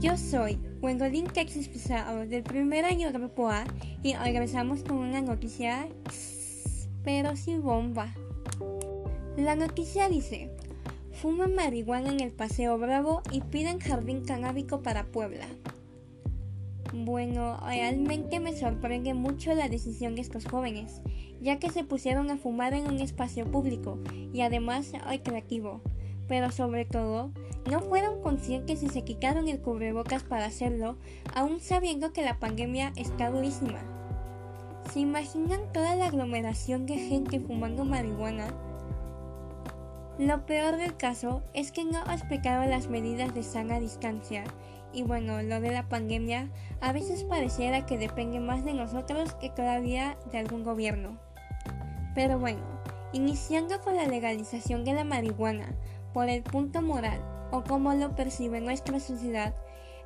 Yo soy Wengolin Kex Pesado del primer año de Grupo A y hoy regresamos con una noticia, pero sin bomba. La noticia dice, fuman marihuana en el Paseo Bravo y piden jardín canábico para Puebla. Bueno, realmente me sorprende mucho la decisión de estos jóvenes, ya que se pusieron a fumar en un espacio público y además recreativo pero sobre todo, no fueron conscientes y se quitaron el cubrebocas para hacerlo, aún sabiendo que la pandemia está durísima. ¿Se imaginan toda la aglomeración de gente fumando marihuana? Lo peor del caso es que no explicaron las medidas de sana distancia. Y bueno, lo de la pandemia a veces pareciera que depende más de nosotros que todavía de algún gobierno. Pero bueno, iniciando con la legalización de la marihuana, por el punto moral o como lo percibe nuestra sociedad,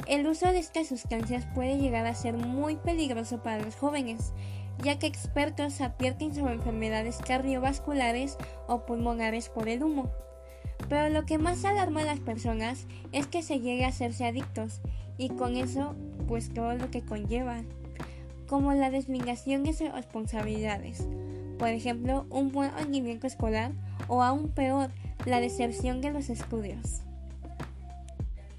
el uso de estas sustancias puede llegar a ser muy peligroso para los jóvenes, ya que expertos advierten sobre enfermedades cardiovasculares o pulmonares por el humo. Pero lo que más alarma a las personas es que se llegue a hacerse adictos y con eso pues todo lo que conlleva, como la desligación de sus responsabilidades, por ejemplo un buen rendimiento escolar o aún peor la deserción de los estudios.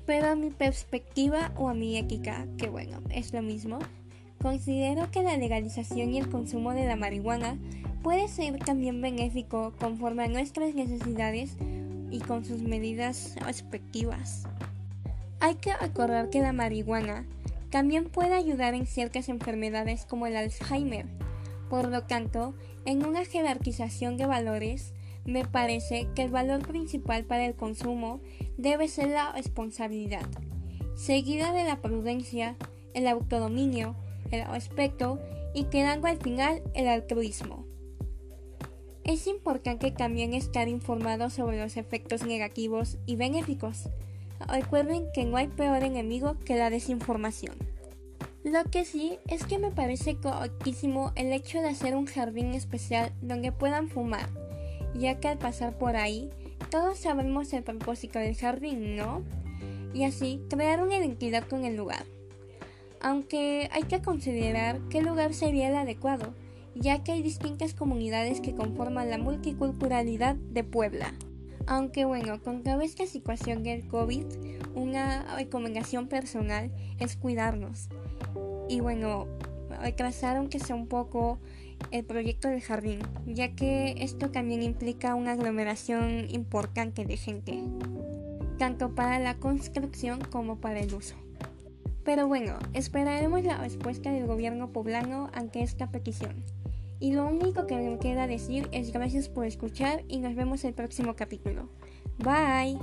Pero a mi perspectiva o a mi ética, que bueno, es lo mismo, considero que la legalización y el consumo de la marihuana puede ser también benéfico conforme a nuestras necesidades y con sus medidas respectivas. Hay que recordar que la marihuana también puede ayudar en ciertas enfermedades como el Alzheimer. Por lo tanto, en una jerarquización de valores, me parece que el valor principal para el consumo debe ser la responsabilidad, seguida de la prudencia, el autodominio, el respeto y quedando al final el altruismo. Es importante también estar informado sobre los efectos negativos y benéficos. Recuerden que no hay peor enemigo que la desinformación. Lo que sí es que me parece correctísimo el hecho de hacer un jardín especial donde puedan fumar, ya que al pasar por ahí todos sabemos el propósito del jardín, ¿no? Y así crear una identidad con el lugar. Aunque hay que considerar qué lugar sería el adecuado, ya que hay distintas comunidades que conforman la multiculturalidad de Puebla. Aunque bueno, con toda esta situación del COVID, una recomendación personal es cuidarnos. Y bueno, retrasar aunque sea un poco el proyecto del jardín, ya que esto también implica una aglomeración importante de gente, tanto para la construcción como para el uso. Pero bueno, esperaremos la respuesta del gobierno poblano ante esta petición. Y lo único que me queda decir es gracias por escuchar y nos vemos el próximo capítulo. Bye.